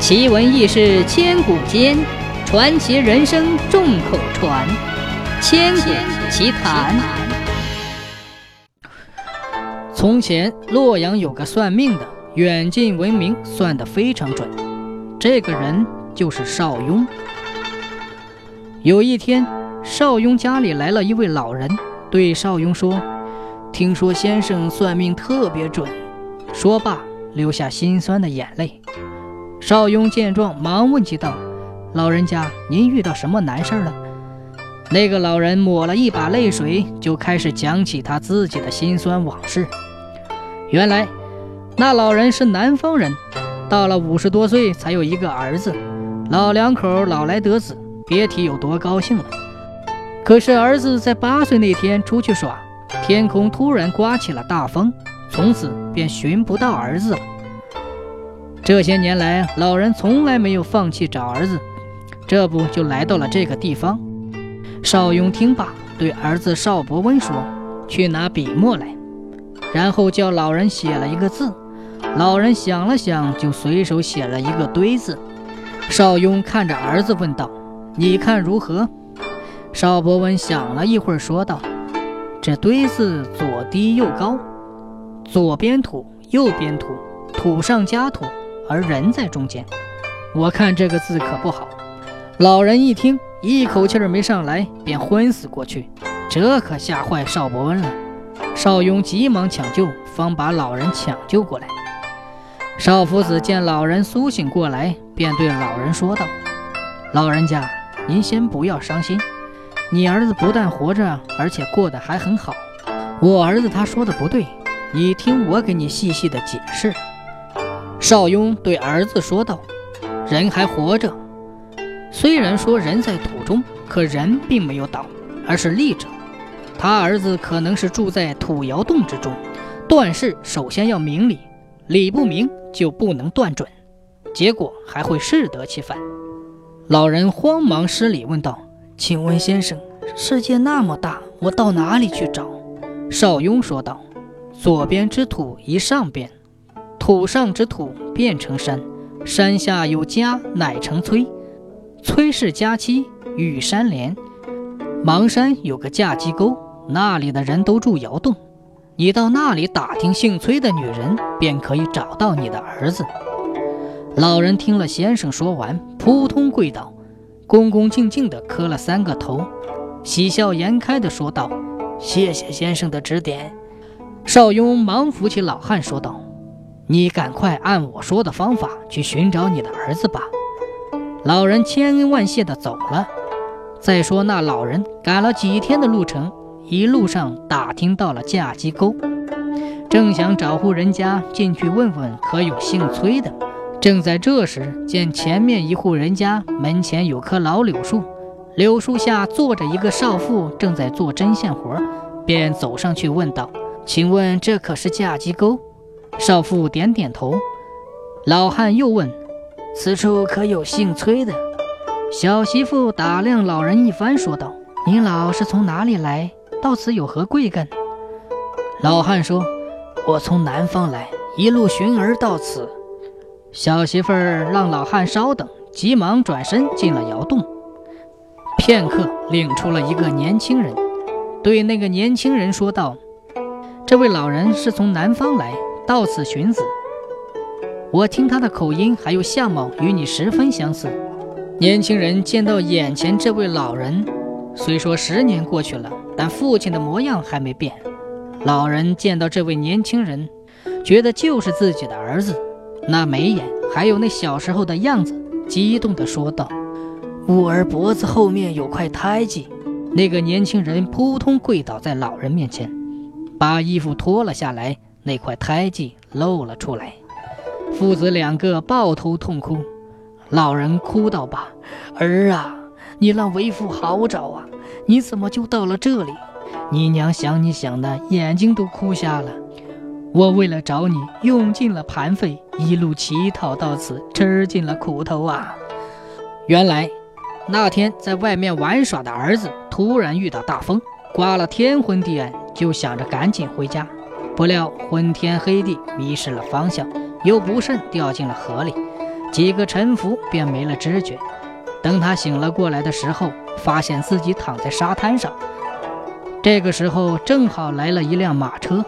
奇闻异事千古间，传奇人生众口传。千古奇谈。从前，洛阳有个算命的，远近闻名，算得非常准。这个人就是邵雍。有一天，邵雍家里来了一位老人，对邵雍说：“听说先生算命特别准。”说罢，流下心酸的眼泪。邵雍见状，忙问起道：“老人家，您遇到什么难事了？”那个老人抹了一把泪水，就开始讲起他自己的辛酸往事。原来，那老人是南方人，到了五十多岁才有一个儿子，老两口老来得子，别提有多高兴了。可是儿子在八岁那天出去耍，天空突然刮起了大风。从此便寻不到儿子了。这些年来，老人从来没有放弃找儿子，这不就来到了这个地方。邵雍听罢，对儿子邵伯温说：“去拿笔墨来。”然后叫老人写了一个字。老人想了想，就随手写了一个“堆”字。邵雍看着儿子问道：“你看如何？”邵伯温想了一会儿，说道：“这‘堆’字左低右高。”左边土，右边土，土上加土，而人在中间。我看这个字可不好。老人一听，一口气儿没上来，便昏死过去。这可吓坏邵伯温了。邵雍急忙抢救，方把老人抢救过来。邵夫子见老人苏醒过来，便对老人说道：“老人家，您先不要伤心。你儿子不但活着，而且过得还很好。我儿子他说的不对。”你听我给你细细的解释。邵雍对儿子说道：“人还活着，虽然说人在土中，可人并没有倒，而是立着。他儿子可能是住在土窑洞之中。断事首先要明理，理不明就不能断准，结果还会适得其反。”老人慌忙施礼问道：“请问先生，世界那么大，我到哪里去找？”邵雍说道。左边之土移上边，土上之土变成山，山下有家乃成崔，崔氏家妻与山连，邙山有个架鸡沟，那里的人都住窑洞，你到那里打听姓崔的女人，便可以找到你的儿子。老人听了先生说完，扑通跪倒，恭恭敬敬地磕了三个头，喜笑颜开地说道：“谢谢先生的指点。”邵雍忙扶起老汉，说道：“你赶快按我说的方法去寻找你的儿子吧。”老人千恩万谢地走了。再说那老人赶了几天的路程，一路上打听到了架鸡沟，正想找户人家进去问问可有姓崔的。正在这时，见前面一户人家门前有棵老柳树，柳树下坐着一个少妇，正在做针线活，便走上去问道。请问这可是架鸡沟？少妇点点头。老汉又问：“此处可有姓崔的？”小媳妇打量老人一番，说道：“您老是从哪里来？到此有何贵干？”老汉说：“我从南方来，一路寻儿到此。”小媳妇儿让老汉稍等，急忙转身进了窑洞。片刻，领出了一个年轻人，对那个年轻人说道。这位老人是从南方来到此寻子，我听他的口音还有相貌与你十分相似。年轻人见到眼前这位老人，虽说十年过去了，但父亲的模样还没变。老人见到这位年轻人，觉得就是自己的儿子，那眉眼还有那小时候的样子，激动地说道：“吾儿脖子后面有块胎记。”那个年轻人扑通跪倒在老人面前。把衣服脱了下来，那块胎记露了出来。父子两个抱头痛哭。老人哭道：“吧，儿啊，你让为父好找啊！你怎么就到了这里？你娘想你想的眼睛都哭瞎了。我为了找你，用尽了盘费，一路乞讨到此，吃尽了苦头啊！原来那天在外面玩耍的儿子，突然遇到大风，刮了天昏地暗。就想着赶紧回家，不料昏天黑地，迷失了方向，又不慎掉进了河里。几个沉浮便没了知觉。等他醒了过来的时候，发现自己躺在沙滩上。这个时候正好来了一辆马车，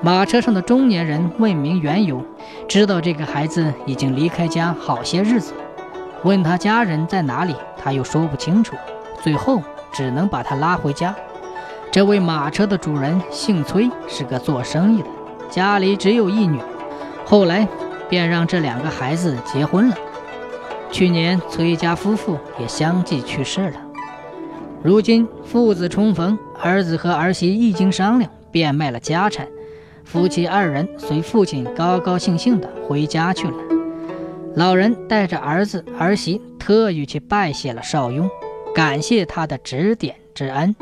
马车上的中年人问明缘由，知道这个孩子已经离开家好些日子，问他家人在哪里，他又说不清楚，最后只能把他拉回家。这位马车的主人姓崔，是个做生意的，家里只有一女，后来便让这两个孩子结婚了。去年崔家夫妇也相继去世了。如今父子重逢，儿子和儿媳一经商量，变卖了家产，夫妻二人随父亲高高兴兴地回家去了。老人带着儿子儿媳特意去拜谢了邵雍，感谢他的指点之恩。